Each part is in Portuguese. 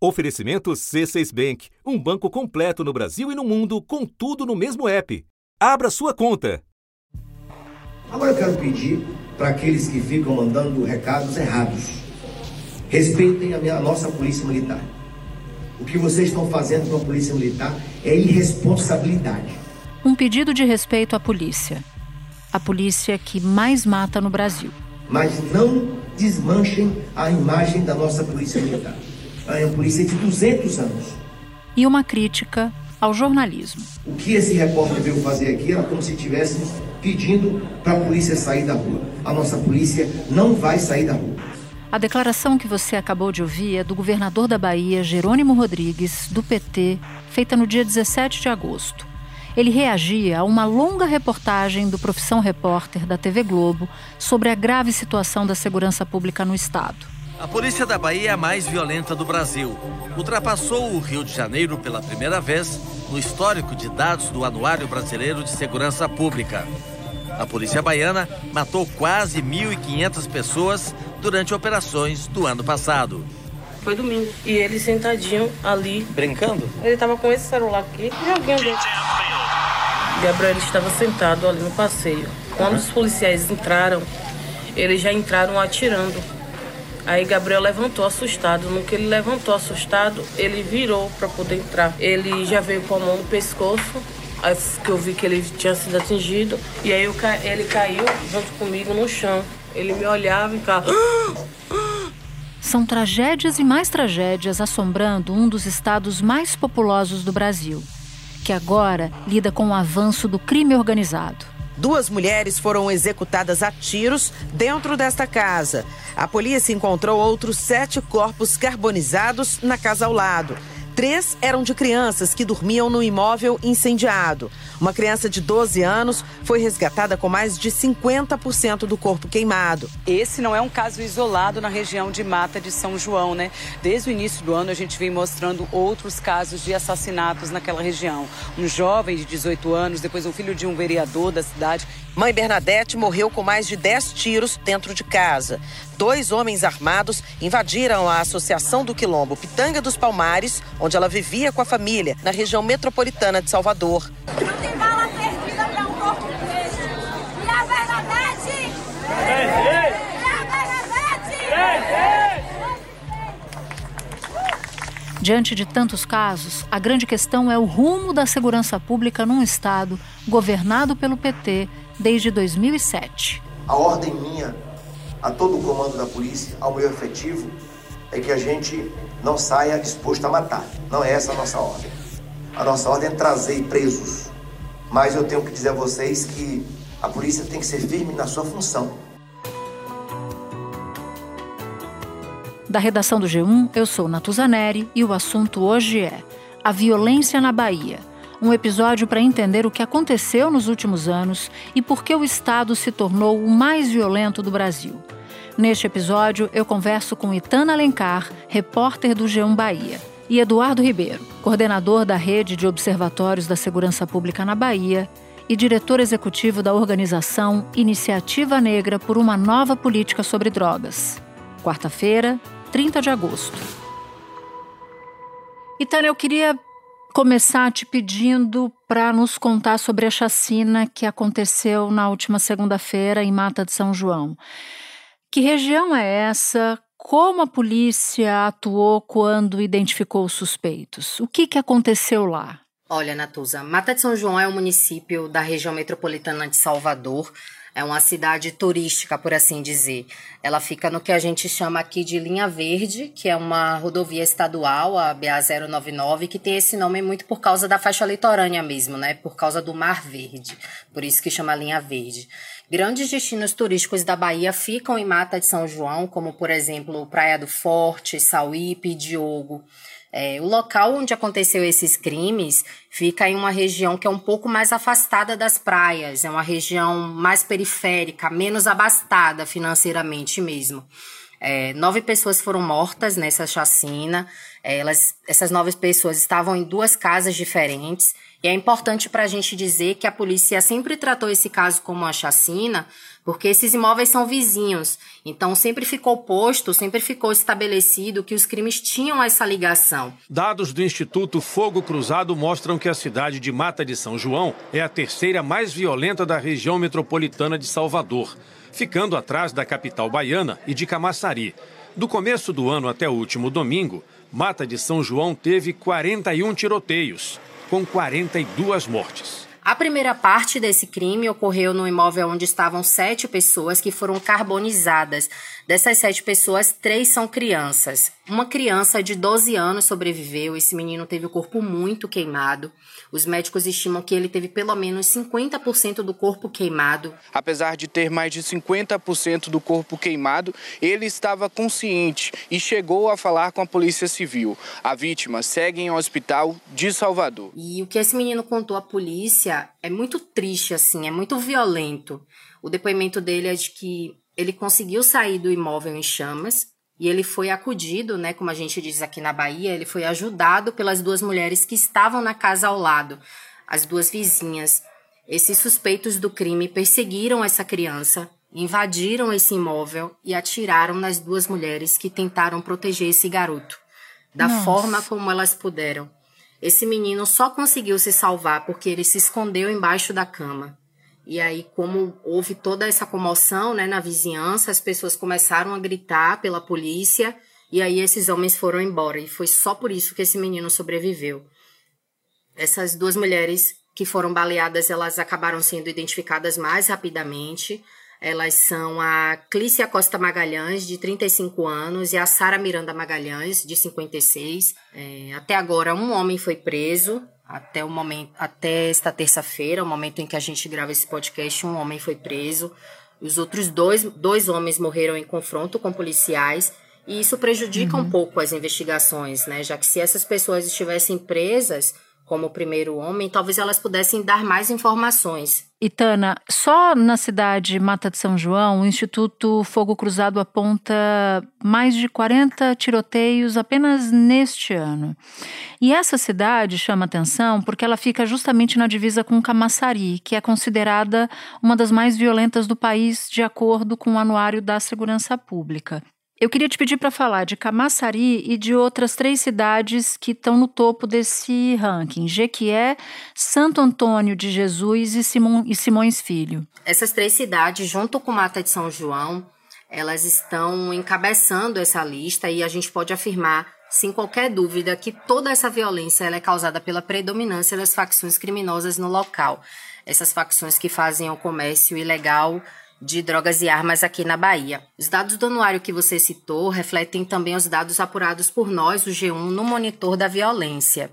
Oferecimento C6 Bank, um banco completo no Brasil e no mundo, com tudo no mesmo app. Abra sua conta. Agora eu quero pedir para aqueles que ficam mandando recados errados. Respeitem a, minha, a nossa polícia militar. O que vocês estão fazendo com a polícia militar é irresponsabilidade. Um pedido de respeito à polícia. A polícia que mais mata no Brasil. Mas não desmanchem a imagem da nossa polícia militar. É uma polícia de 200 anos. E uma crítica ao jornalismo. O que esse repórter veio fazer aqui era como se estivéssemos pedindo para a polícia sair da rua. A nossa polícia não vai sair da rua. A declaração que você acabou de ouvir é do governador da Bahia, Jerônimo Rodrigues, do PT, feita no dia 17 de agosto. Ele reagia a uma longa reportagem do Profissão Repórter da TV Globo sobre a grave situação da segurança pública no estado. A polícia da Bahia é a mais violenta do Brasil. Ultrapassou o Rio de Janeiro pela primeira vez no histórico de dados do Anuário Brasileiro de Segurança Pública. A polícia baiana matou quase 1.500 pessoas durante operações do ano passado. Foi domingo. E ele sentadinho ali. Brincando? Ele estava com esse celular aqui, joguinho dele. Gabriel estava sentado ali no passeio. Quando os policiais entraram, eles já entraram atirando Aí Gabriel levantou assustado. No que ele levantou assustado, ele virou para poder entrar. Ele já veio com a mão no pescoço, assim que eu vi que ele tinha sido atingido. E aí eu, ele caiu junto comigo no chão. Ele me olhava e ficava. São tragédias e mais tragédias assombrando um dos estados mais populosos do Brasil, que agora lida com o avanço do crime organizado. Duas mulheres foram executadas a tiros dentro desta casa. A polícia encontrou outros sete corpos carbonizados na casa ao lado. Três eram de crianças que dormiam no imóvel incendiado. Uma criança de 12 anos foi resgatada com mais de 50% do corpo queimado. Esse não é um caso isolado na região de Mata de São João, né? Desde o início do ano a gente vem mostrando outros casos de assassinatos naquela região. Um jovem de 18 anos, depois um filho de um vereador da cidade. Mãe Bernadette morreu com mais de 10 tiros dentro de casa dois homens armados invadiram a Associação do Quilombo Pitanga dos Palmares, onde ela vivia com a família, na região metropolitana de Salvador. Não tem bala perdida para um corpo. E a? E a? Diante de tantos casos, a grande questão é o rumo da segurança pública num Estado governado pelo PT desde 2007. A ordem minha a todo o comando da polícia, ao meu efetivo, é que a gente não saia disposto a matar. Não é essa a nossa ordem. A nossa ordem é trazer presos. Mas eu tenho que dizer a vocês que a polícia tem que ser firme na sua função. Da redação do G1, eu sou Natuzaneri e o assunto hoje é a violência na Bahia um episódio para entender o que aconteceu nos últimos anos e por que o Estado se tornou o mais violento do Brasil. Neste episódio, eu converso com Itana Alencar, repórter do G1 Bahia, e Eduardo Ribeiro, coordenador da Rede de Observatórios da Segurança Pública na Bahia e diretor executivo da organização Iniciativa Negra por uma Nova Política sobre Drogas. Quarta-feira, 30 de agosto. Itana, eu queria começar te pedindo para nos contar sobre a chacina que aconteceu na última segunda-feira em Mata de São João. Que região é essa? Como a polícia atuou quando identificou os suspeitos? O que, que aconteceu lá? Olha, Natuza, Mata de São João é um município da região metropolitana de Salvador, é uma cidade turística, por assim dizer. Ela fica no que a gente chama aqui de linha verde, que é uma rodovia estadual, a BA-099, que tem esse nome muito por causa da faixa litorânea mesmo, né? Por causa do Mar Verde. Por isso que chama linha verde. Grandes destinos turísticos da Bahia ficam em Mata de São João, como por exemplo Praia do Forte, Sauípe Diogo. É, o local onde aconteceu esses crimes fica em uma região que é um pouco mais afastada das praias, é uma região mais periférica, menos abastada financeiramente mesmo. É, nove pessoas foram mortas nessa chacina. É, elas, essas nove pessoas estavam em duas casas diferentes. E é importante para a gente dizer que a polícia sempre tratou esse caso como uma chacina, porque esses imóveis são vizinhos. Então sempre ficou posto, sempre ficou estabelecido que os crimes tinham essa ligação. Dados do Instituto Fogo Cruzado mostram que a cidade de Mata de São João é a terceira mais violenta da região metropolitana de Salvador, ficando atrás da capital baiana e de Camaçari. Do começo do ano até o último domingo, Mata de São João teve 41 tiroteios, com 42 mortes. A primeira parte desse crime ocorreu no imóvel onde estavam sete pessoas que foram carbonizadas. Dessas sete pessoas, três são crianças. Uma criança de 12 anos sobreviveu. Esse menino teve o corpo muito queimado. Os médicos estimam que ele teve pelo menos 50% do corpo queimado. Apesar de ter mais de 50% do corpo queimado, ele estava consciente e chegou a falar com a Polícia Civil. A vítima segue em um hospital de Salvador. E o que esse menino contou à polícia é muito triste, assim, é muito violento. O depoimento dele é de que ele conseguiu sair do imóvel em chamas, e ele foi acudido, né, como a gente diz aqui na Bahia, ele foi ajudado pelas duas mulheres que estavam na casa ao lado, as duas vizinhas. Esses suspeitos do crime perseguiram essa criança, invadiram esse imóvel e atiraram nas duas mulheres que tentaram proteger esse garoto, da Nossa. forma como elas puderam. Esse menino só conseguiu se salvar porque ele se escondeu embaixo da cama. E aí, como houve toda essa comoção né, na vizinhança, as pessoas começaram a gritar pela polícia e aí esses homens foram embora. E foi só por isso que esse menino sobreviveu. Essas duas mulheres que foram baleadas, elas acabaram sendo identificadas mais rapidamente. Elas são a Clícia Costa Magalhães, de 35 anos, e a Sara Miranda Magalhães, de 56. É, até agora, um homem foi preso, até o momento, até esta terça-feira, o momento em que a gente grava esse podcast, um homem foi preso. Os outros dois, dois homens morreram em confronto com policiais. E isso prejudica uhum. um pouco as investigações, né? Já que se essas pessoas estivessem presas, como o primeiro homem, talvez elas pudessem dar mais informações. Itana, só na cidade Mata de São João, o Instituto Fogo Cruzado aponta mais de 40 tiroteios apenas neste ano. E essa cidade chama atenção porque ela fica justamente na divisa com Camaçari, que é considerada uma das mais violentas do país, de acordo com o Anuário da Segurança Pública. Eu queria te pedir para falar de Camaçari e de outras três cidades que estão no topo desse ranking: Jequié, Santo Antônio de Jesus e, e Simões Filho. Essas três cidades, junto com Mata de São João, elas estão encabeçando essa lista e a gente pode afirmar, sem qualquer dúvida, que toda essa violência é causada pela predominância das facções criminosas no local. Essas facções que fazem o comércio ilegal de drogas e armas aqui na Bahia. Os dados do anuário que você citou refletem também os dados apurados por nós, o G1, no monitor da violência.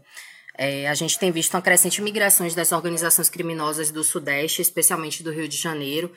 É, a gente tem visto uma crescente migrações das organizações criminosas do Sudeste, especialmente do Rio de Janeiro,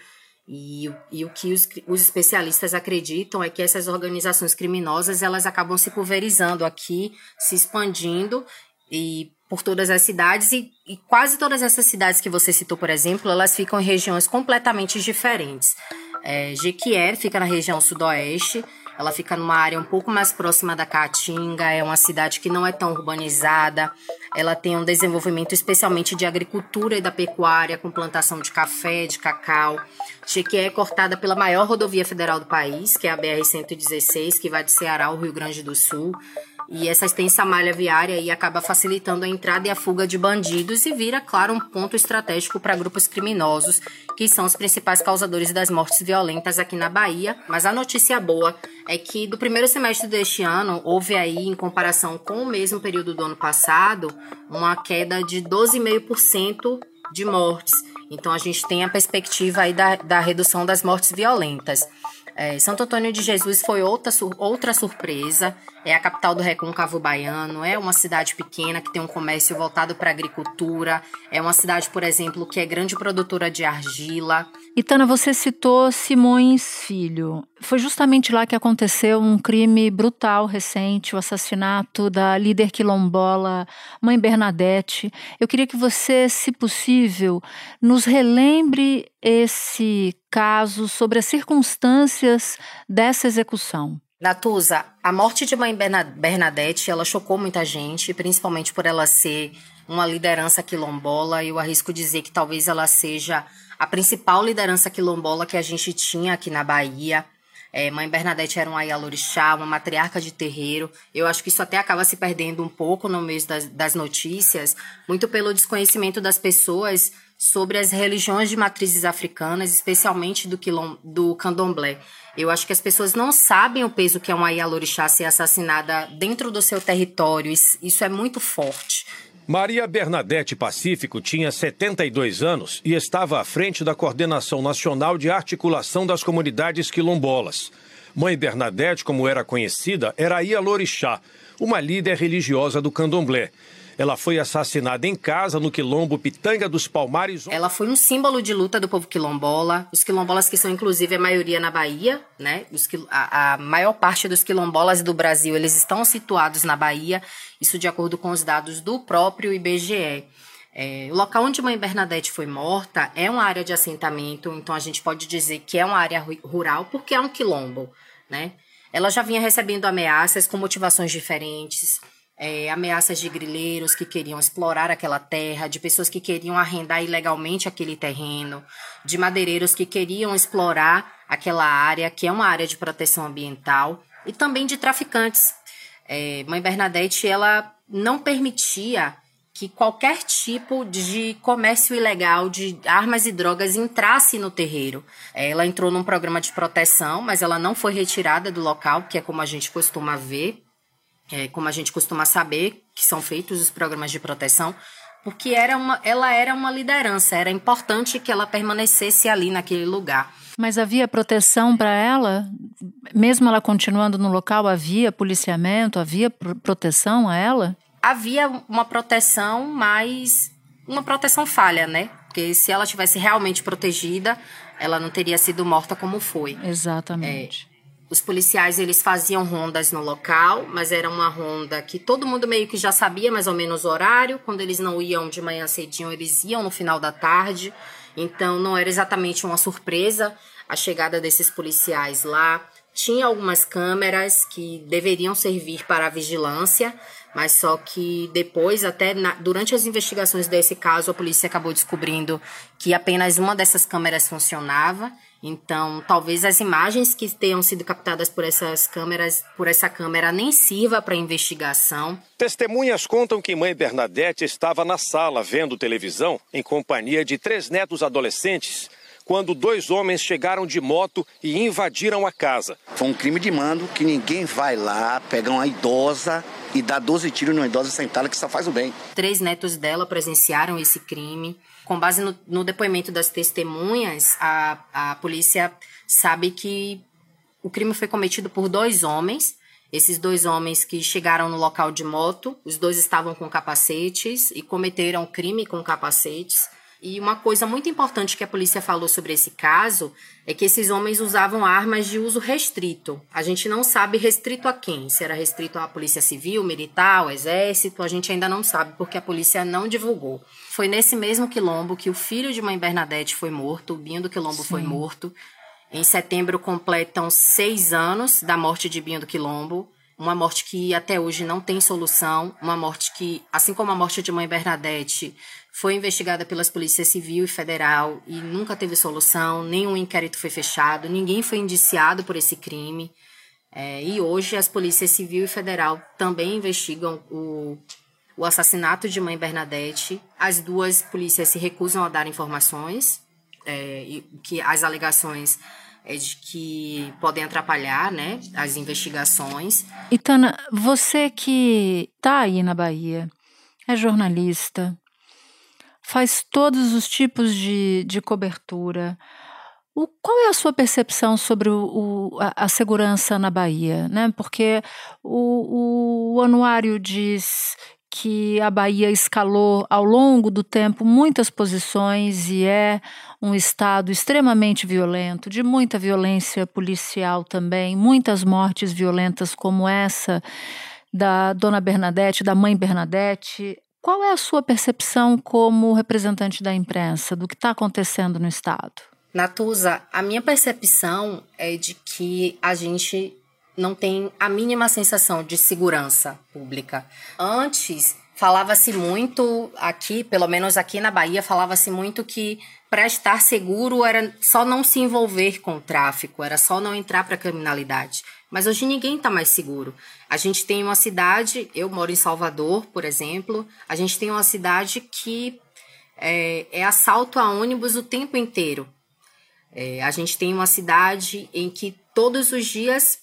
e, e o que os, os, especialistas acreditam é que essas organizações criminosas elas acabam se pulverizando aqui, se expandindo e por todas as cidades e, e, quase todas essas cidades que você citou, por exemplo, elas ficam em regiões completamente diferentes. É, Jequié fica na região sudoeste, ela fica numa área um pouco mais próxima da Caatinga, é uma cidade que não é tão urbanizada, ela tem um desenvolvimento especialmente de agricultura e da pecuária, com plantação de café, de cacau. Jequié é cortada pela maior rodovia federal do país, que é a BR-116, que vai de Ceará ao Rio Grande do Sul. E essa extensa malha viária aí acaba facilitando a entrada e a fuga de bandidos e vira, claro, um ponto estratégico para grupos criminosos, que são os principais causadores das mortes violentas aqui na Bahia. Mas a notícia boa é que do primeiro semestre deste ano, houve aí, em comparação com o mesmo período do ano passado, uma queda de 12,5% de mortes. Então a gente tem a perspectiva aí da, da redução das mortes violentas. É, Santo Antônio de Jesus foi outra, outra surpresa. É a capital do Recôncavo Baiano, é uma cidade pequena que tem um comércio voltado para a agricultura, é uma cidade, por exemplo, que é grande produtora de argila. E Tana, você citou Simões Filho. Foi justamente lá que aconteceu um crime brutal recente, o assassinato da líder quilombola Mãe Bernadette. Eu queria que você, se possível, nos relembre esse caso sobre as circunstâncias dessa execução. Natuza, a morte de mãe Bernadette, ela chocou muita gente, principalmente por ela ser uma liderança quilombola. Eu arrisco dizer que talvez ela seja a principal liderança quilombola que a gente tinha aqui na Bahia. É, mãe Bernadette era uma Ayalorixá, uma matriarca de terreiro. Eu acho que isso até acaba se perdendo um pouco no meio das, das notícias, muito pelo desconhecimento das pessoas sobre as religiões de matrizes africanas, especialmente do, quilom, do candomblé. Eu acho que as pessoas não sabem o peso que é uma Yalorixá ser assassinada dentro do seu território. Isso é muito forte. Maria Bernadette Pacífico tinha 72 anos e estava à frente da Coordenação Nacional de Articulação das Comunidades Quilombolas. Mãe Bernadette, como era conhecida, era Ialorixá, uma líder religiosa do candomblé. Ela foi assassinada em casa no quilombo Pitanga dos Palmares. Ela foi um símbolo de luta do povo quilombola. Os quilombolas que são inclusive a maioria na Bahia, né? Os, a, a maior parte dos quilombolas do Brasil, eles estão situados na Bahia. Isso de acordo com os dados do próprio IBGE. É, o local onde Mãe Bernadette foi morta é uma área de assentamento, então a gente pode dizer que é uma área rural porque é um quilombo, né? Ela já vinha recebendo ameaças com motivações diferentes é, ameaças de grileiros que queriam explorar aquela terra, de pessoas que queriam arrendar ilegalmente aquele terreno, de madeireiros que queriam explorar aquela área, que é uma área de proteção ambiental, e também de traficantes. É, Mãe Bernadette ela não permitia que qualquer tipo de comércio ilegal de armas e drogas entrasse no terreiro. Ela entrou num programa de proteção, mas ela não foi retirada do local, que é como a gente costuma ver é, como a gente costuma saber, que são feitos os programas de proteção, porque era uma, ela era uma liderança, era importante que ela permanecesse ali naquele lugar. Mas havia proteção para ela? Mesmo ela continuando no local, havia policiamento, havia proteção a ela? Havia uma proteção, mas uma proteção falha, né? Porque se ela tivesse realmente protegida, ela não teria sido morta como foi. Exatamente. Os policiais eles faziam rondas no local, mas era uma ronda que todo mundo meio que já sabia mais ou menos o horário. Quando eles não iam de manhã cedinho, eles iam no final da tarde. Então não era exatamente uma surpresa a chegada desses policiais lá. Tinha algumas câmeras que deveriam servir para a vigilância, mas só que depois, até na, durante as investigações desse caso, a polícia acabou descobrindo que apenas uma dessas câmeras funcionava então, talvez as imagens que tenham sido captadas por essas câmeras, por essa câmera, nem sirva para investigação. Testemunhas contam que mãe Bernadette estava na sala vendo televisão em companhia de três netos adolescentes quando dois homens chegaram de moto e invadiram a casa. Foi um crime de mando que ninguém vai lá pegar uma idosa e dar 12 tiros numa idosa sentada que só faz o bem. Três netos dela presenciaram esse crime com base no, no depoimento das testemunhas, a, a polícia sabe que o crime foi cometido por dois homens. Esses dois homens que chegaram no local de moto, os dois estavam com capacetes e cometeram crime com capacetes. E uma coisa muito importante que a polícia falou sobre esse caso é que esses homens usavam armas de uso restrito. A gente não sabe restrito a quem. Se era restrito à polícia civil, militar, ao exército, a gente ainda não sabe porque a polícia não divulgou. Foi nesse mesmo quilombo que o filho de mãe Bernadette foi morto, o Binho do Quilombo Sim. foi morto. Em setembro completam seis anos da morte de Binho do Quilombo uma morte que até hoje não tem solução, uma morte que, assim como a morte de mãe Bernadette, foi investigada pelas polícias civil e federal e nunca teve solução, nenhum inquérito foi fechado, ninguém foi indiciado por esse crime. É, e hoje as polícias civil e federal também investigam o, o assassinato de mãe Bernadette. As duas polícias se recusam a dar informações, é, que as alegações é de que podem atrapalhar né, as investigações. Itana, você que está aí na Bahia, é jornalista, faz todos os tipos de, de cobertura. O, qual é a sua percepção sobre o, o, a, a, segurança na Bahia? Né? Porque o, o anuário diz que a Bahia escalou ao longo do tempo muitas posições e é um estado extremamente violento, de muita violência policial também, muitas mortes violentas como essa da dona Bernadette, da mãe Bernadette. Qual é a sua percepção como representante da imprensa do que está acontecendo no estado? Natuza, a minha percepção é de que a gente não tem a mínima sensação de segurança pública. Antes, falava-se muito aqui, pelo menos aqui na Bahia, falava-se muito que para estar seguro era só não se envolver com o tráfico, era só não entrar para a criminalidade. Mas hoje ninguém está mais seguro. A gente tem uma cidade, eu moro em Salvador, por exemplo, a gente tem uma cidade que é, é assalto a ônibus o tempo inteiro. É, a gente tem uma cidade em que todos os dias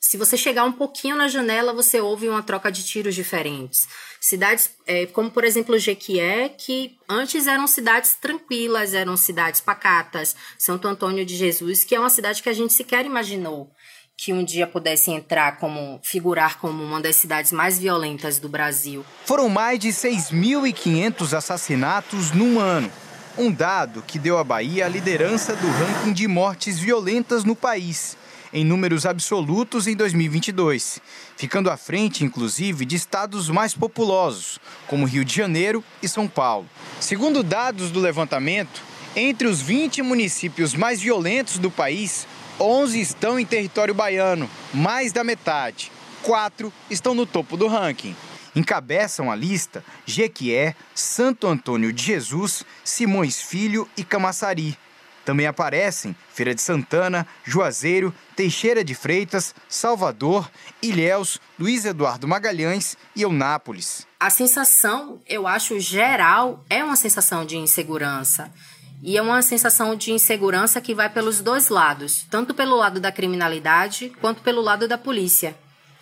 se você chegar um pouquinho na janela, você ouve uma troca de tiros diferentes. Cidades é, como, por exemplo, Jequié, que antes eram cidades tranquilas, eram cidades pacatas. Santo Antônio de Jesus, que é uma cidade que a gente sequer imaginou que um dia pudesse entrar como figurar como uma das cidades mais violentas do Brasil. Foram mais de 6.500 assassinatos num ano. Um dado que deu à Bahia a liderança do ranking de mortes violentas no país em números absolutos em 2022, ficando à frente, inclusive, de estados mais populosos, como Rio de Janeiro e São Paulo. Segundo dados do levantamento, entre os 20 municípios mais violentos do país, 11 estão em território baiano, mais da metade. Quatro estão no topo do ranking. Encabeçam a lista Jequié, Santo Antônio de Jesus, Simões Filho e Camaçari. Também aparecem Feira de Santana, Juazeiro, Teixeira de Freitas, Salvador, Ilhéus, Luiz Eduardo Magalhães e Eunápolis. A sensação, eu acho, geral, é uma sensação de insegurança. E é uma sensação de insegurança que vai pelos dois lados, tanto pelo lado da criminalidade quanto pelo lado da polícia.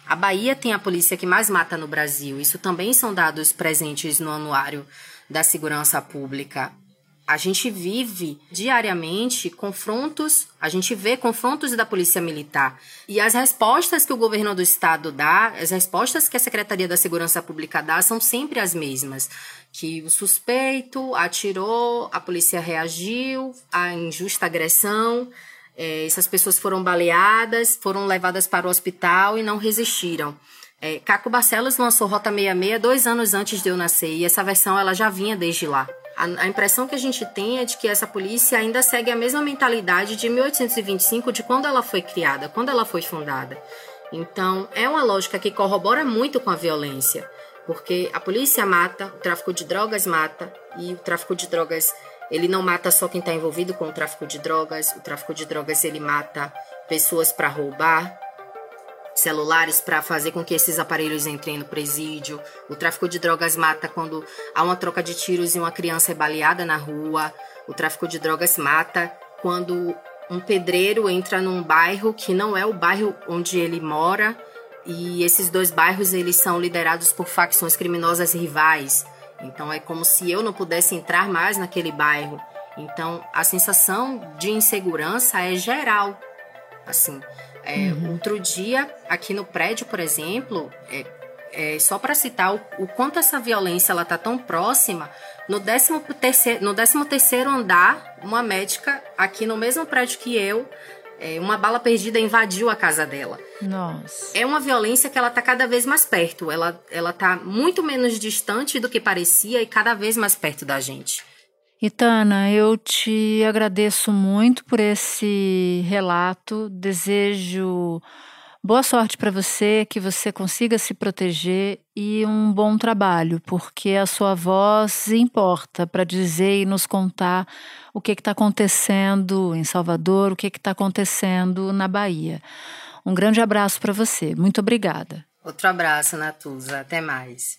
A Bahia tem a polícia que mais mata no Brasil. Isso também são dados presentes no anuário da segurança pública a gente vive diariamente confrontos, a gente vê confrontos da polícia militar. E as respostas que o governo do estado dá, as respostas que a Secretaria da Segurança Pública dá são sempre as mesmas. Que o suspeito atirou, a polícia reagiu, a injusta agressão, é, essas pessoas foram baleadas, foram levadas para o hospital e não resistiram. É, Caco Barcelos lançou Rota 66 dois anos antes de eu nascer e essa versão ela já vinha desde lá. A, a, impressão que a gente tem é de que essa polícia ainda segue a mesma mentalidade de 1825, de quando ela foi criada, quando ela foi fundada. Então, é uma lógica que corrobora muito com a violência, porque a polícia mata, o tráfico de drogas mata, e o tráfico de drogas, ele não mata só quem está envolvido com o tráfico de drogas, o tráfico de drogas ele mata pessoas para roubar, celulares para fazer com que esses aparelhos entrem no presídio. O tráfico de drogas mata quando há uma troca de tiros e uma criança é baleada na rua. O tráfico de drogas mata quando um pedreiro entra num bairro que não é o bairro onde ele mora e esses dois bairros eles são liderados por facções criminosas rivais. Então é como se eu não pudesse entrar mais naquele bairro. Então a sensação de insegurança é geral. Assim, é, uhum. Outro dia, aqui no prédio, por exemplo, é, é, só para citar o, o, quanto essa violência ela tá tão próxima, no 13 terceiro, no 13 terceiro andar, uma médica aqui no mesmo prédio que eu, é, uma bala perdida invadiu a casa dela. Nossa. É uma violência que ela tá cada vez mais perto. Ela, ela tá muito menos distante do que parecia e cada vez mais perto da gente. Itana, eu te agradeço muito por esse relato. Desejo boa sorte para você, que você consiga se proteger e um bom trabalho, porque a sua voz importa para dizer e nos contar o que está acontecendo em Salvador, o que está acontecendo na Bahia. Um grande abraço para você. Muito obrigada. Outro abraço, Natuza. Até mais.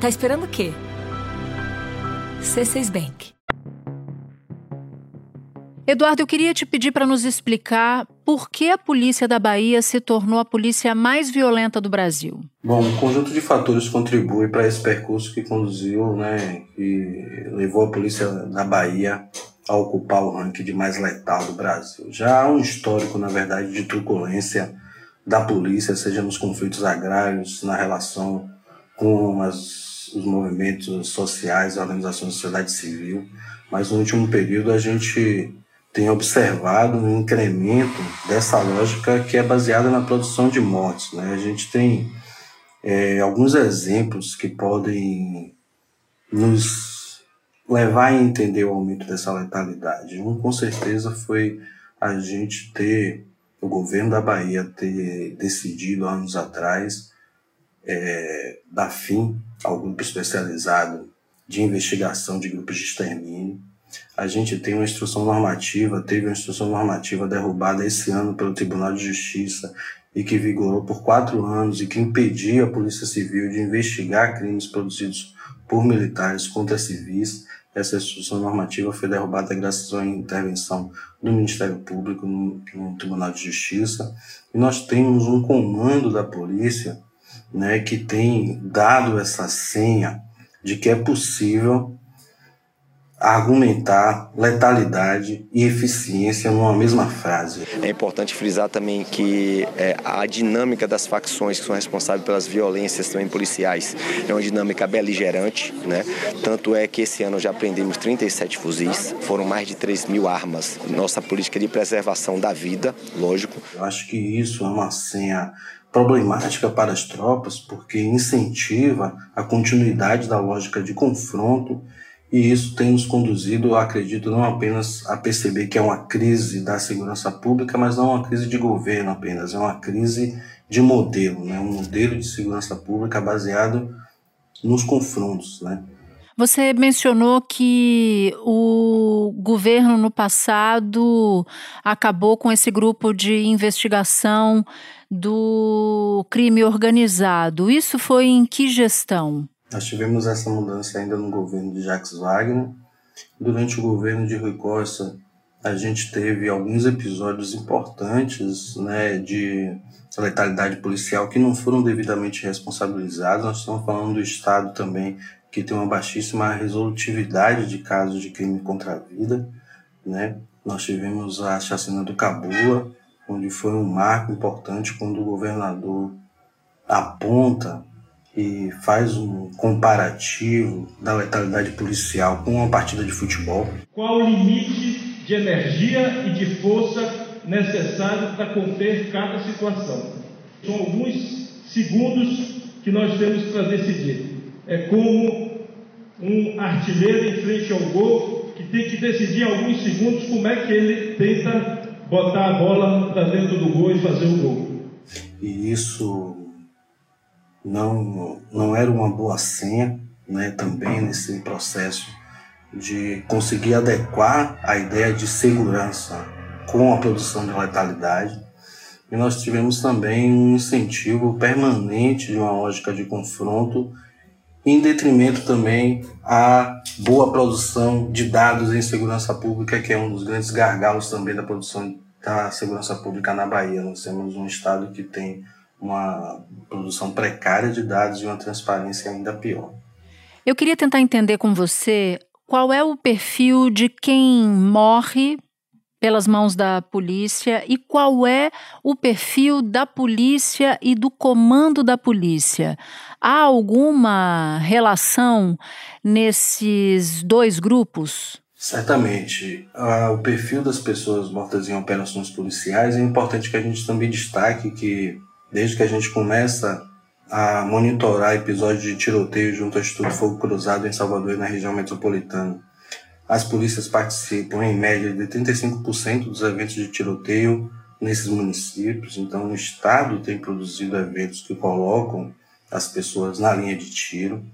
Tá esperando o quê? C6 Bank. Eduardo, eu queria te pedir para nos explicar por que a polícia da Bahia se tornou a polícia mais violenta do Brasil. Bom, um conjunto de fatores contribui para esse percurso que conduziu, né, e levou a polícia da Bahia a ocupar o ranking de mais letal do Brasil. Já há um histórico, na verdade, de truculência da polícia, seja nos conflitos agrários, na relação com as, os movimentos sociais, organizações da sociedade civil, mas no último período a gente tem observado um incremento dessa lógica que é baseada na produção de mortes. Né? A gente tem é, alguns exemplos que podem nos levar a entender o aumento dessa letalidade. Um, com certeza, foi a gente ter, o governo da Bahia ter decidido anos atrás é, dar fim ao grupo especializado de investigação de grupos de extermínio a gente tem uma instrução normativa, teve uma instrução normativa derrubada esse ano pelo Tribunal de Justiça e que vigorou por quatro anos e que impedia a Polícia Civil de investigar crimes produzidos por militares contra civis. Essa instrução normativa foi derrubada graças à intervenção do Ministério Público no, no Tribunal de Justiça. E nós temos um comando da polícia né, que tem dado essa senha de que é possível argumentar letalidade e eficiência numa mesma frase. É importante frisar também que é, a dinâmica das facções que são responsáveis pelas violências também policiais é uma dinâmica beligerante, né? Tanto é que esse ano já apreendemos 37 fuzis, foram mais de 3 mil armas. Nossa política de preservação da vida, lógico. Eu acho que isso é uma senha problemática para as tropas porque incentiva a continuidade da lógica de confronto e isso tem nos conduzido, acredito, não apenas a perceber que é uma crise da segurança pública, mas não uma crise de governo apenas, é uma crise de modelo, né? um modelo de segurança pública baseado nos confrontos. Né? Você mencionou que o governo no passado acabou com esse grupo de investigação do crime organizado. Isso foi em que gestão? Nós tivemos essa mudança ainda no governo de Jacques Wagner. Durante o governo de Rui Costa, a gente teve alguns episódios importantes né, de letalidade policial que não foram devidamente responsabilizados. Nós estamos falando do Estado também, que tem uma baixíssima resolutividade de casos de crime contra a vida. Né? Nós tivemos a chacina do Cabula, onde foi um marco importante quando o governador aponta e faz um comparativo da letalidade policial com uma partida de futebol. Qual o limite de energia e de força necessário para conter cada situação? São alguns segundos que nós temos para decidir. É como um artilheiro em frente ao gol que tem que decidir em alguns segundos como é que ele tenta botar a bola para dentro do gol e fazer o gol. E isso não, não era uma boa senha né, também nesse processo de conseguir adequar a ideia de segurança com a produção de letalidade. E nós tivemos também um incentivo permanente de uma lógica de confronto, em detrimento também à boa produção de dados em segurança pública, que é um dos grandes gargalos também da produção da segurança pública na Bahia. Nós temos um estado que tem uma produção precária de dados e uma transparência ainda pior. Eu queria tentar entender com você qual é o perfil de quem morre pelas mãos da polícia e qual é o perfil da polícia e do comando da polícia. Há alguma relação nesses dois grupos? Certamente. Ah, o perfil das pessoas mortas em operações policiais é importante que a gente também destaque que desde que a gente começa a monitorar episódios de tiroteio junto ao Instituto Fogo Cruzado em Salvador e na região metropolitana. As polícias participam, em média, de 35% dos eventos de tiroteio nesses municípios. Então, o Estado tem produzido eventos que colocam as pessoas na linha de tiro.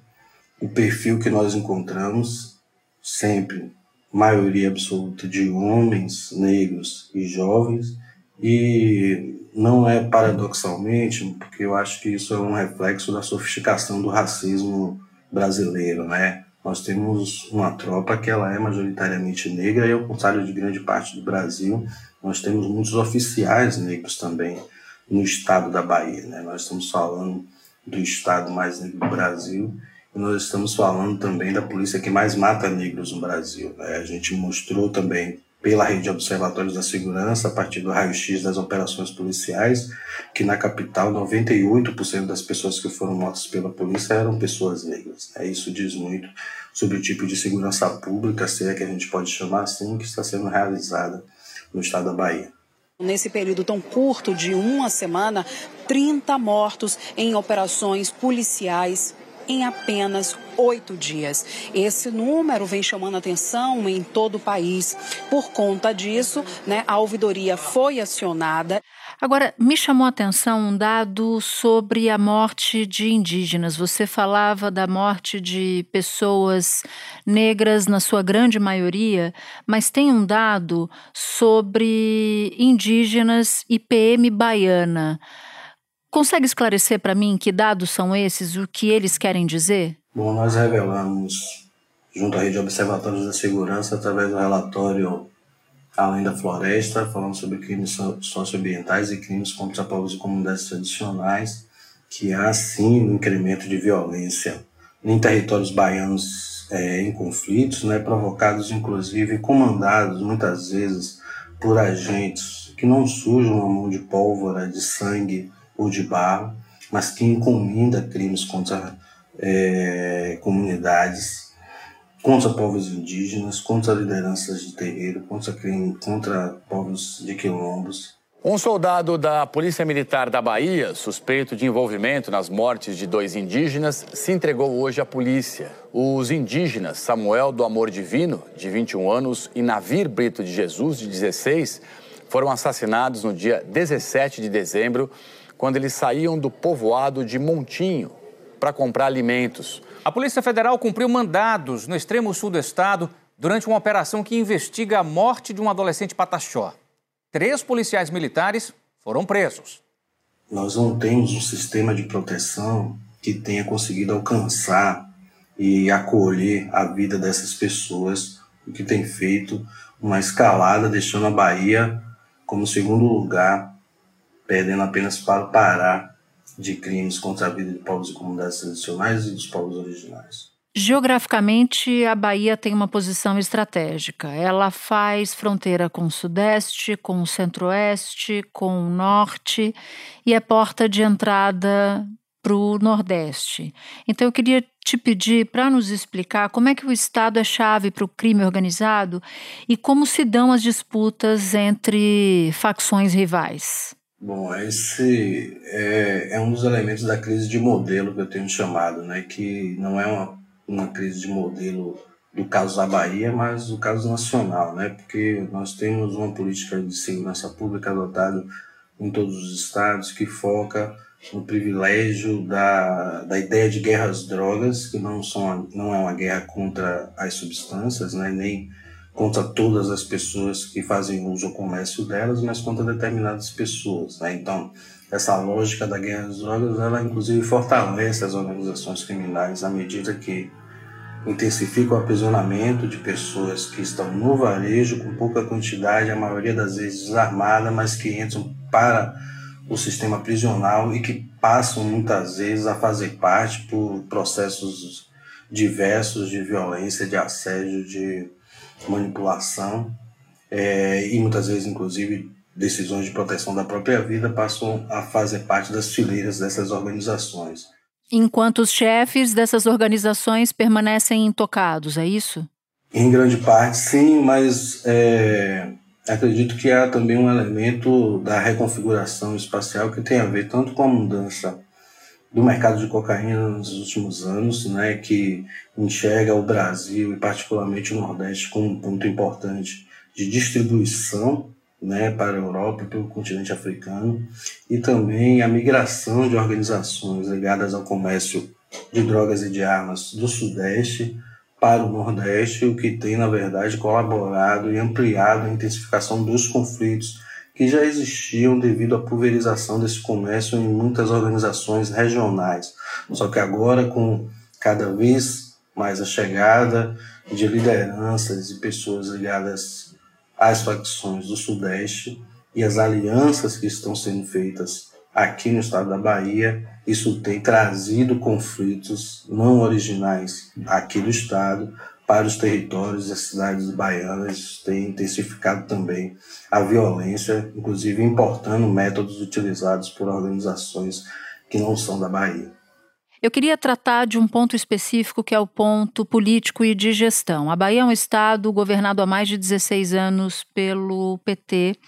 O perfil que nós encontramos, sempre, maioria absoluta de homens negros e jovens, e não é paradoxalmente, porque eu acho que isso é um reflexo da sofisticação do racismo brasileiro, né? Nós temos uma tropa que ela é majoritariamente negra e ao contrário de grande parte do Brasil, nós temos muitos oficiais negros também no estado da Bahia, né? Nós estamos falando do estado mais negro do Brasil e nós estamos falando também da polícia que mais mata negros no Brasil. Né? A gente mostrou também pela rede de observatórios da segurança, a partir do raio-x das operações policiais, que na capital 98% das pessoas que foram mortas pela polícia eram pessoas negras. É, isso diz muito sobre o tipo de segurança pública, se é que a gente pode chamar assim, que está sendo realizada no estado da Bahia. Nesse período tão curto de uma semana, 30 mortos em operações policiais em apenas oito dias. Esse número vem chamando atenção em todo o país. Por conta disso, né, a ouvidoria foi acionada. Agora, me chamou a atenção um dado sobre a morte de indígenas. Você falava da morte de pessoas negras, na sua grande maioria, mas tem um dado sobre indígenas e PM baiana. Consegue esclarecer para mim que dados são esses, o que eles querem dizer? Bom, nós revelamos, junto à Rede de Observatórios da Segurança, através do relatório Além da Floresta, falando sobre crimes socioambientais e crimes contra povos e comunidades tradicionais, que há sim um incremento de violência em territórios baianos é, em conflitos, né, provocados inclusive comandados muitas vezes por agentes que não sujam a mão de pólvora, de sangue ou de barro, mas que encomenda crimes contra é, comunidades, contra povos indígenas, contra lideranças de terreiro, contra, crime, contra povos de quilombos. Um soldado da Polícia Militar da Bahia, suspeito de envolvimento nas mortes de dois indígenas, se entregou hoje à polícia. Os indígenas Samuel do Amor Divino, de 21 anos, e Navir Brito de Jesus, de 16, foram assassinados no dia 17 de dezembro quando eles saíam do povoado de Montinho para comprar alimentos. A Polícia Federal cumpriu mandados no extremo sul do estado durante uma operação que investiga a morte de um adolescente pataxó. Três policiais militares foram presos. Nós não temos um sistema de proteção que tenha conseguido alcançar e acolher a vida dessas pessoas, o que tem feito uma escalada, deixando a Bahia como segundo lugar perdendo apenas para o Pará de crimes contra a vida de povos e comunidades tradicionais e dos povos originais. Geograficamente, a Bahia tem uma posição estratégica. Ela faz fronteira com o Sudeste, com o Centro-Oeste, com o Norte e é porta de entrada para o Nordeste. Então, eu queria te pedir para nos explicar como é que o Estado é chave para o crime organizado e como se dão as disputas entre facções rivais. Bom, esse é, é, um dos elementos da crise de modelo que eu tenho chamado, né? que não é uma, uma crise de modelo do caso da Bahia, mas do caso nacional, né? porque nós temos uma política de segurança pública adotada em todos os estados que foca no privilégio da, da ideia de guerras drogas, que não, são, não é uma guerra contra as substâncias, né? nem contra todas as pessoas que fazem uso ou comércio delas, mas contra determinadas pessoas. Né? Então, essa lógica da guerra às drogas, ela inclusive fortalece as organizações criminais à medida que intensifica o aprisionamento de pessoas que estão no varejo com pouca quantidade, a maioria das vezes desarmada, mas que entram para o sistema prisional e que passam muitas vezes a fazer parte por processos diversos de violência, de assédio, de manipulação é, e muitas vezes, inclusive, decisões de proteção da própria vida passam a fazer parte das fileiras dessas organizações. Enquanto os chefes dessas organizações permanecem intocados, é isso? Em grande parte, sim, mas é, acredito que há também um elemento da reconfiguração espacial que tem a ver tanto com a mudança do mercado de cocaína nos últimos anos, né, que enxerga o Brasil e particularmente o Nordeste como um ponto importante de distribuição né, para a Europa e o continente africano, e também a migração de organizações ligadas ao comércio de drogas e de armas do Sudeste para o Nordeste, o que tem, na verdade, colaborado e ampliado a intensificação dos conflitos que já existiam devido à pulverização desse comércio em muitas organizações regionais. Só que agora, com cada vez mais a chegada de lideranças e pessoas ligadas às facções do Sudeste e as alianças que estão sendo feitas aqui no estado da Bahia, isso tem trazido conflitos não originais aqui do estado para os territórios e as cidades baianas, tem intensificado também a violência, inclusive importando métodos utilizados por organizações que não são da Bahia. Eu queria tratar de um ponto específico que é o ponto político e de gestão. A Bahia é um estado governado há mais de 16 anos pelo PT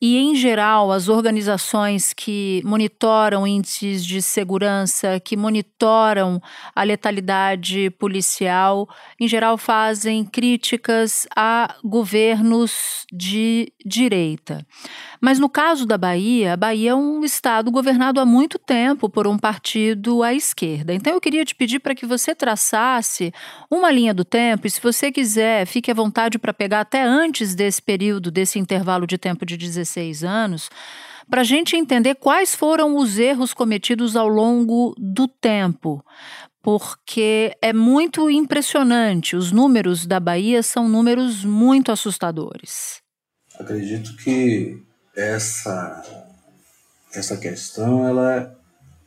e, em geral, as organizações que monitoram índices de segurança, que monitoram a letalidade policial, em geral fazem críticas a governos de direita. Mas no caso da Bahia, a Bahia é um estado governado há muito tempo por um partido à esquerda. Então eu queria te pedir para que você traçasse uma linha do tempo e, se você quiser, fique à vontade para pegar até antes desse período, desse intervalo de tempo de 16 anos para a gente entender quais foram os erros cometidos ao longo do tempo, porque é muito impressionante. Os números da Bahia são números muito assustadores. Acredito que essa, essa questão ela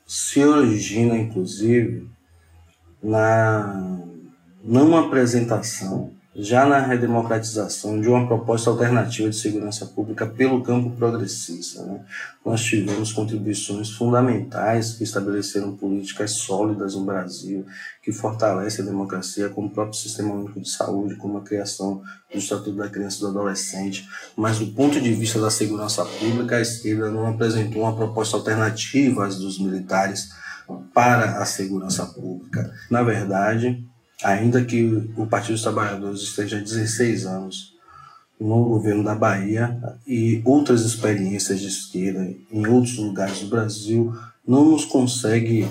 se origina, inclusive, na não apresentação já na redemocratização de uma proposta alternativa de segurança pública pelo campo progressista. Né? Nós tivemos contribuições fundamentais que estabeleceram políticas sólidas no Brasil, que fortalecem a democracia, como o próprio Sistema Único de Saúde, como a criação do Estatuto da Criança e do Adolescente. Mas, do ponto de vista da segurança pública, a esquerda não apresentou uma proposta alternativa às dos militares para a segurança pública. Na verdade, ainda que o Partido dos Trabalhadores esteja há 16 anos no governo da Bahia e outras experiências de esquerda em outros lugares do Brasil não nos consegue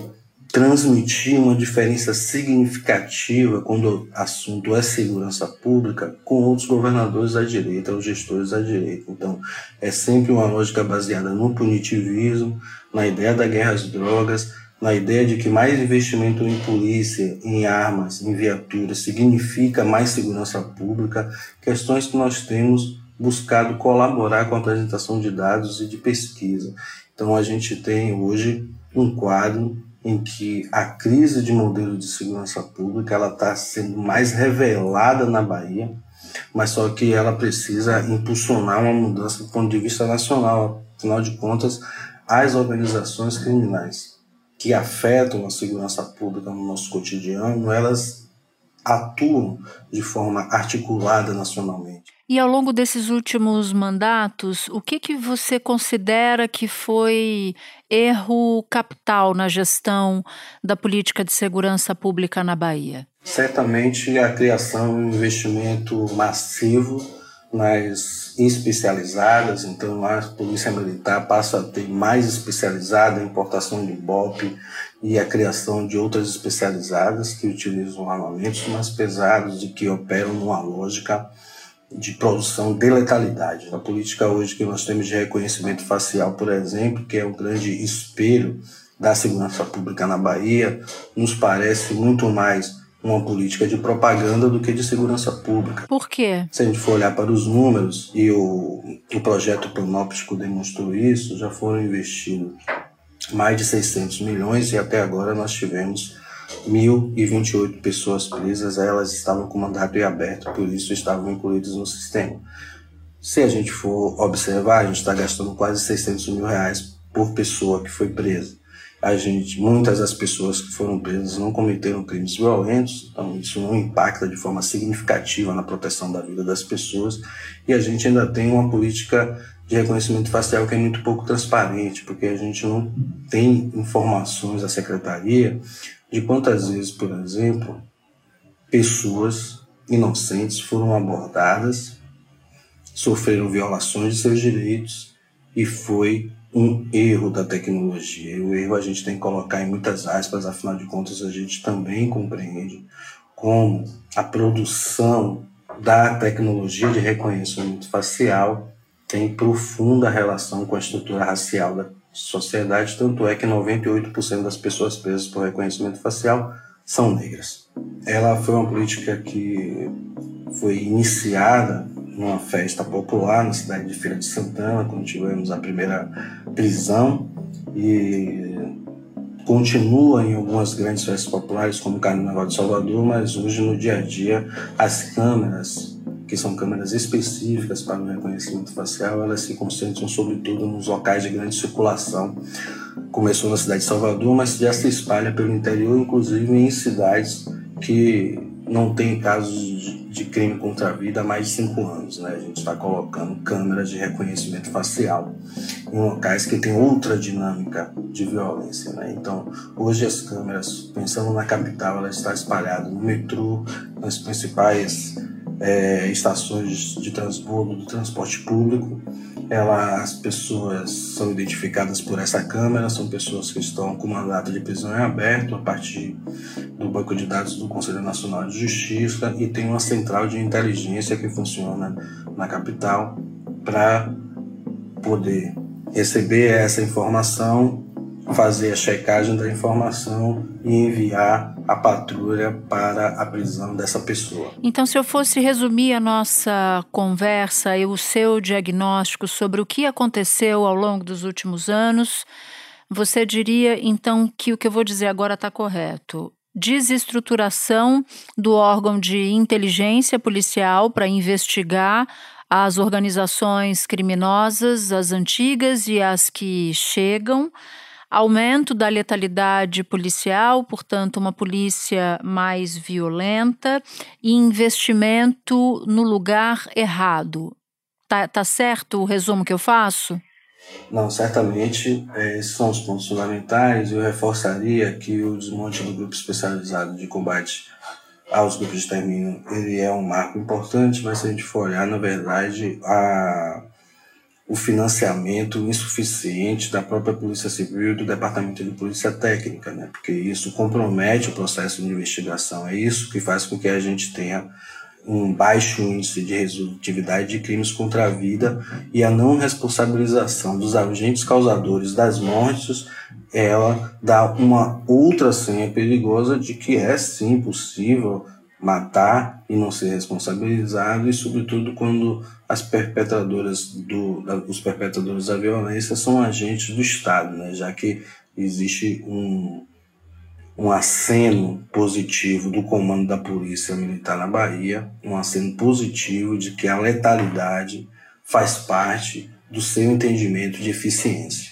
transmitir uma diferença significativa quando o assunto é segurança pública com outros governadores da direita ou gestores da direita. Então, é sempre uma lógica baseada no punitivismo, na ideia da guerra às drogas, na ideia de que mais investimento em polícia, em armas, em viaturas significa mais segurança pública, questões que nós temos buscado colaborar com a apresentação de dados e de pesquisa. Então a gente tem hoje um quadro em que a crise de modelo de segurança pública ela está sendo mais revelada na Bahia, mas só que ela precisa impulsionar uma mudança do ponto de vista nacional. Afinal de contas, as organizações criminais que afetam a segurança pública no nosso cotidiano, elas atuam de forma articulada nacionalmente. E ao longo desses últimos mandatos, o que, que você considera que foi erro capital na gestão da política de segurança pública na Bahia? Certamente a criação de um investimento massivo nas especializadas, então a Polícia Militar passa a ter mais especializada a importação de BOP e a criação de outras especializadas que utilizam armamentos mais pesados e que operam numa lógica de produção de letalidade. A política hoje que nós temos de reconhecimento facial, por exemplo, que é um grande espelho da segurança pública na Bahia, nos parece muito mais uma política de propaganda do que de segurança pública. Por quê? Se a gente for olhar para os números, e o, o projeto Planóptico demonstrou isso, já foram investidos mais de 600 milhões e até agora nós tivemos 1.028 pessoas presas, elas estavam com mandato em aberto, por isso estavam incluídas no sistema. Se a gente for observar, a gente está gastando quase 600 mil reais por pessoa que foi presa a gente, muitas das pessoas que foram presas não cometeram crimes violentos, então isso não impacta de forma significativa na proteção da vida das pessoas, e a gente ainda tem uma política de reconhecimento facial que é muito pouco transparente, porque a gente não tem informações da secretaria de quantas vezes, por exemplo, pessoas inocentes foram abordadas sofreram violações de seus direitos e foi um erro da tecnologia. E o erro a gente tem que colocar em muitas aspas, afinal de contas a gente também compreende como a produção da tecnologia de reconhecimento facial tem profunda relação com a estrutura racial da sociedade, tanto é que 98% das pessoas presas por reconhecimento facial são negras. Ela foi uma política que foi iniciada numa festa popular na cidade de Feira de Santana, quando tivemos a primeira prisão, e continua em algumas grandes festas populares, como o Carnaval de Salvador, mas hoje no dia a dia as câmeras, que são câmeras específicas para o reconhecimento facial, elas se concentram sobretudo nos locais de grande circulação. Começou na cidade de Salvador, mas já se espalha pelo interior, inclusive em cidades que não tem casos de crime contra a vida há mais de cinco anos. Né? A gente está colocando câmeras de reconhecimento facial em locais que tem outra dinâmica de violência. Né? Então, hoje as câmeras, pensando na capital, ela está espalhada no metrô, nas principais é, estações de transbordo do transporte público. Ela, as pessoas são identificadas por essa câmera, são pessoas que estão com mandato de prisão em aberto a partir do banco de dados do Conselho Nacional de Justiça e tem uma central de inteligência que funciona na capital para poder receber essa informação, fazer a checagem da informação e enviar a patrulha para a prisão dessa pessoa. Então, se eu fosse resumir a nossa conversa e o seu diagnóstico sobre o que aconteceu ao longo dos últimos anos, você diria então que o que eu vou dizer agora está correto? Desestruturação do órgão de inteligência policial para investigar as organizações criminosas, as antigas e as que chegam aumento da letalidade policial, portanto, uma polícia mais violenta e investimento no lugar errado. Tá, tá certo o resumo que eu faço? Não, certamente é, esses são os pontos fundamentais. Eu reforçaria que o desmonte do grupo especializado de combate aos grupos de extermínio ele é um marco importante, mas se a gente for olhar, na verdade, a o financiamento insuficiente da própria Polícia Civil e do Departamento de Polícia Técnica, né? porque isso compromete o processo de investigação. É isso que faz com que a gente tenha um baixo índice de resolutividade de crimes contra a vida e a não responsabilização dos agentes causadores das mortes, ela dá uma outra senha perigosa de que é sim possível matar e não ser responsabilizado e sobretudo quando as perpetradoras do os perpetradores da violência são agentes do Estado, né? já que existe um um aceno positivo do comando da Polícia Militar na Bahia, um aceno positivo de que a letalidade faz parte do seu entendimento de eficiência.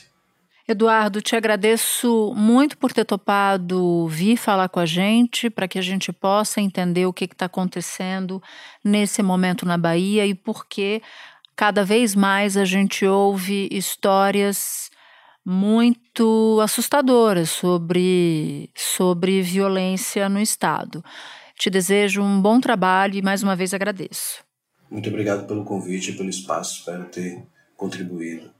Eduardo, te agradeço muito por ter topado vir falar com a gente, para que a gente possa entender o que está acontecendo nesse momento na Bahia e por que cada vez mais a gente ouve histórias muito assustadoras sobre, sobre violência no Estado. Te desejo um bom trabalho e mais uma vez agradeço. Muito obrigado pelo convite e pelo espaço. Espero ter contribuído.